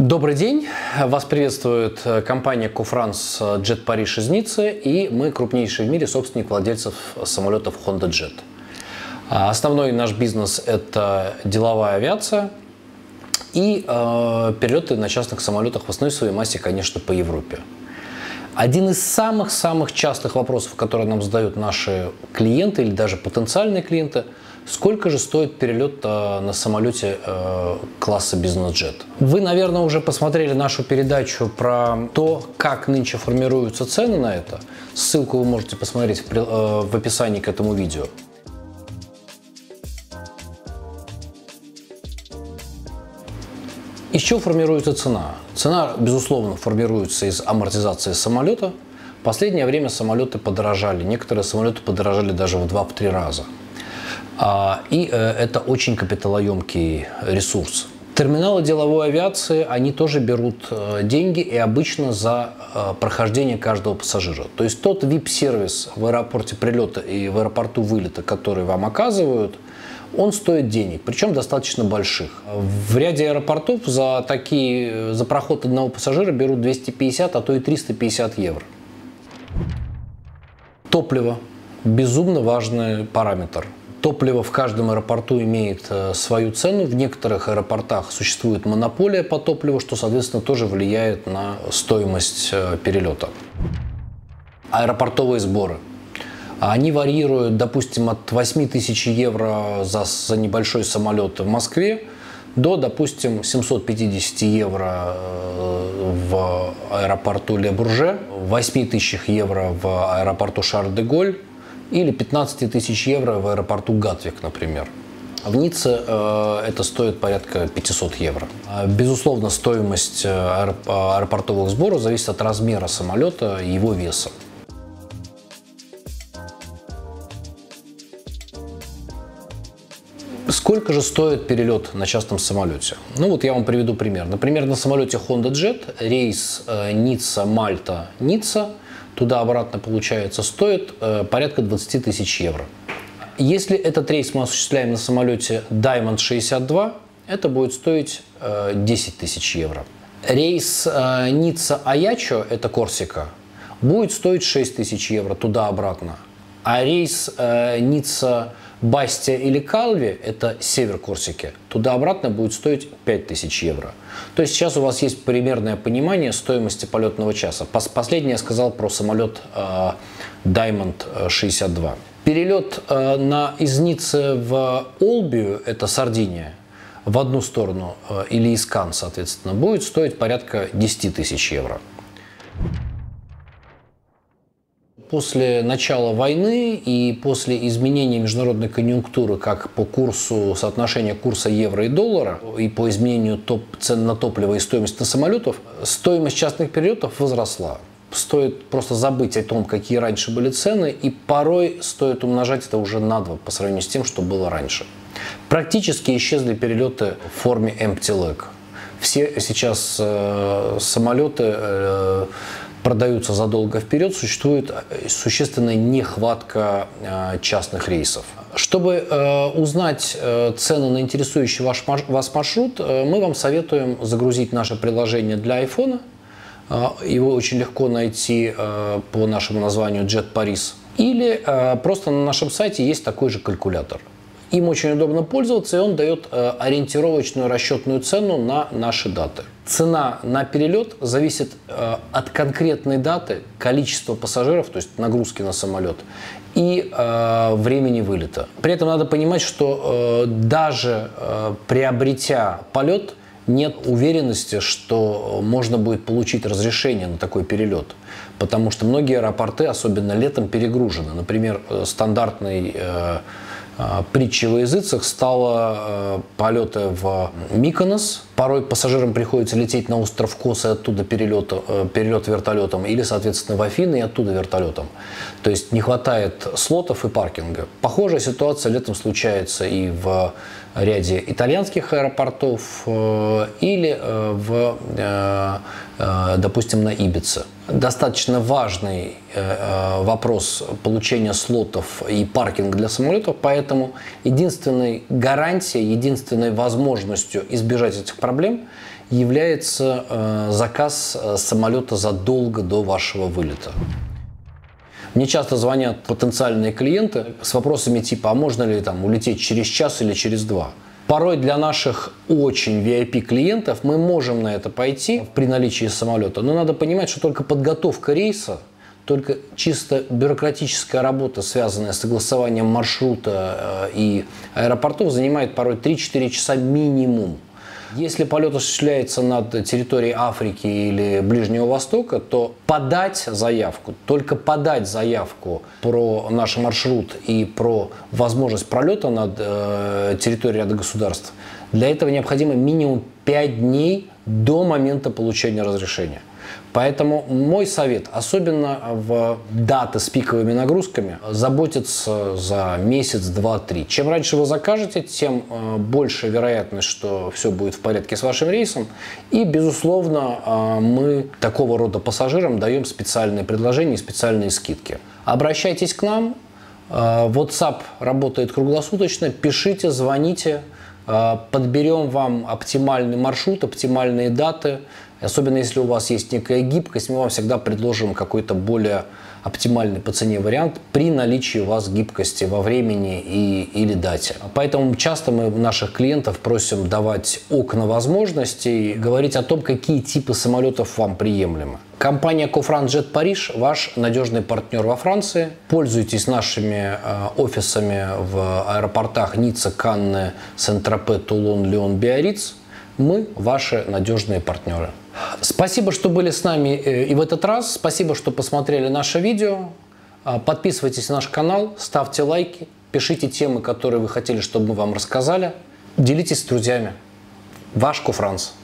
Добрый день! Вас приветствует э, компания Куфранс Jet Paris из Ниццы, и мы крупнейший в мире собственник владельцев самолетов Honda Jet. А основной наш бизнес – это деловая авиация и э, перелеты на частных самолетах в основной своей массе, конечно, по Европе. Один из самых-самых частых вопросов, которые нам задают наши клиенты или даже потенциальные клиенты – Сколько же стоит перелет э, на самолете э, класса бизнес-джет? Вы, наверное, уже посмотрели нашу передачу про то, как нынче формируются цены на это. Ссылку вы можете посмотреть в э, описании к этому видео. Из чего формируется цена? Цена, безусловно, формируется из амортизации самолета. В последнее время самолеты подорожали. Некоторые самолеты подорожали даже в 2-3 раза. А, и э, это очень капиталоемкий ресурс. Терминалы деловой авиации, они тоже берут э, деньги и обычно за э, прохождение каждого пассажира. То есть тот VIP-сервис в аэропорте прилета и в аэропорту вылета, который вам оказывают, он стоит денег, причем достаточно больших. В ряде аэропортов за, такие, за проход одного пассажира берут 250, а то и 350 евро. Топливо – безумно важный параметр – Топливо в каждом аэропорту имеет э, свою цену. В некоторых аэропортах существует монополия по топливу, что, соответственно, тоже влияет на стоимость э, перелета. Аэропортовые сборы. Они варьируют, допустим, от 8 тысяч евро за, за небольшой самолет в Москве до, допустим, 750 евро э, в аэропорту Ле Бурже, 8 тысяч евро в аэропорту Шарль-де-Голь, или 15 тысяч евро в аэропорту Гатвик, например. В Ницце э, это стоит порядка 500 евро. А, безусловно, стоимость э, аэропортовых сборов зависит от размера самолета и его веса. Сколько же стоит перелет на частном самолете? Ну вот я вам приведу пример. Например, на самолете Honda Jet рейс э, Ницца-Мальта-Ницца туда-обратно получается, стоит э, порядка 20 тысяч евро. Если этот рейс мы осуществляем на самолете Diamond 62, это будет стоить э, 10 тысяч евро. Рейс э, Ницца-Аячо, это Корсика, будет стоить 6 тысяч евро туда-обратно. А рейс э, Ницца Бастия или Калви, это север Корсики, туда-обратно будет стоить 5000 евро. То есть сейчас у вас есть примерное понимание стоимости полетного часа. Последнее я сказал про самолет э, Diamond 62. Перелет э, на, из Ниццы в Олбию, это Сардиния, в одну сторону, э, или из Кан, соответственно, будет стоить порядка 10 тысяч евро. После начала войны и после изменения международной конъюнктуры как по курсу соотношения курса евро и доллара и по изменению топ, цен на топливо и стоимости на самолетов, стоимость частных перелетов возросла. Стоит просто забыть о том, какие раньше были цены, и порой стоит умножать это уже на два по сравнению с тем, что было раньше. Практически исчезли перелеты в форме empty leg. Все сейчас э, самолеты э, продаются задолго вперед, существует э, существенная нехватка э, частных рейсов. Чтобы э, узнать цены на интересующий вас маршрут, мы вам советуем загрузить наше приложение для iPhone. Его очень легко найти по нашему названию Jet Paris. Или просто на нашем сайте есть такой же калькулятор. Им очень удобно пользоваться, и он дает э, ориентировочную расчетную цену на наши даты. Цена на перелет зависит э, от конкретной даты, количества пассажиров, то есть нагрузки на самолет, и э, времени вылета. При этом надо понимать, что даже приобретя полет, нет уверенности, что можно будет получить разрешение на такой перелет. Потому что многие аэропорты, особенно летом, перегружены. Например, стандартный а, притчей во языцах стало э, полеты в Миконос. Порой пассажирам приходится лететь на остров Кос и оттуда перелет, э, перелет вертолетом, или, соответственно, в Афины и оттуда вертолетом. То есть не хватает слотов и паркинга. Похожая ситуация летом случается и в ряде итальянских аэропортов э, или в, допустим, на Ибице достаточно важный э, э, вопрос получения слотов и паркинга для самолетов, поэтому единственной гарантией, единственной возможностью избежать этих проблем является э, заказ э, самолета задолго до вашего вылета. Мне часто звонят потенциальные клиенты с вопросами типа, а можно ли там улететь через час или через два? Порой для наших очень VIP клиентов мы можем на это пойти при наличии самолета, но надо понимать, что только подготовка рейса только чисто бюрократическая работа, связанная с согласованием маршрута э, и аэропортов, занимает порой 3-4 часа минимум. Если полет осуществляется над территорией Африки или Ближнего Востока, то подать заявку, только подать заявку про наш маршрут и про возможность пролета над э, территорией ряда государств, для этого необходимо минимум 5 дней до момента получения разрешения. Поэтому мой совет, особенно в даты с пиковыми нагрузками, заботиться за месяц, два, три. Чем раньше вы закажете, тем э, больше вероятность, что все будет в порядке с вашим рейсом. И, безусловно, э, мы такого рода пассажирам даем специальные предложения и специальные скидки. Обращайтесь к нам. Э, WhatsApp работает круглосуточно. Пишите, звоните. Подберем вам оптимальный маршрут, оптимальные даты. Особенно если у вас есть некая гибкость, мы вам всегда предложим какой-то более оптимальный по цене вариант при наличии у вас гибкости во времени и, или дате. Поэтому часто мы наших клиентов просим давать окна возможностей, говорить о том, какие типы самолетов вам приемлемы. Компания Jet Paris – ваш надежный партнер во Франции. Пользуйтесь нашими э, офисами в аэропортах Ницца, Канны, Сент-Тропе, Тулон, Леон, Биарриц. Мы ваши надежные партнеры. Спасибо, что были с нами э, и в этот раз. Спасибо, что посмотрели наше видео. А, подписывайтесь на наш канал, ставьте лайки, пишите темы, которые вы хотели, чтобы мы вам рассказали. Делитесь с друзьями. Ваш Куфранс.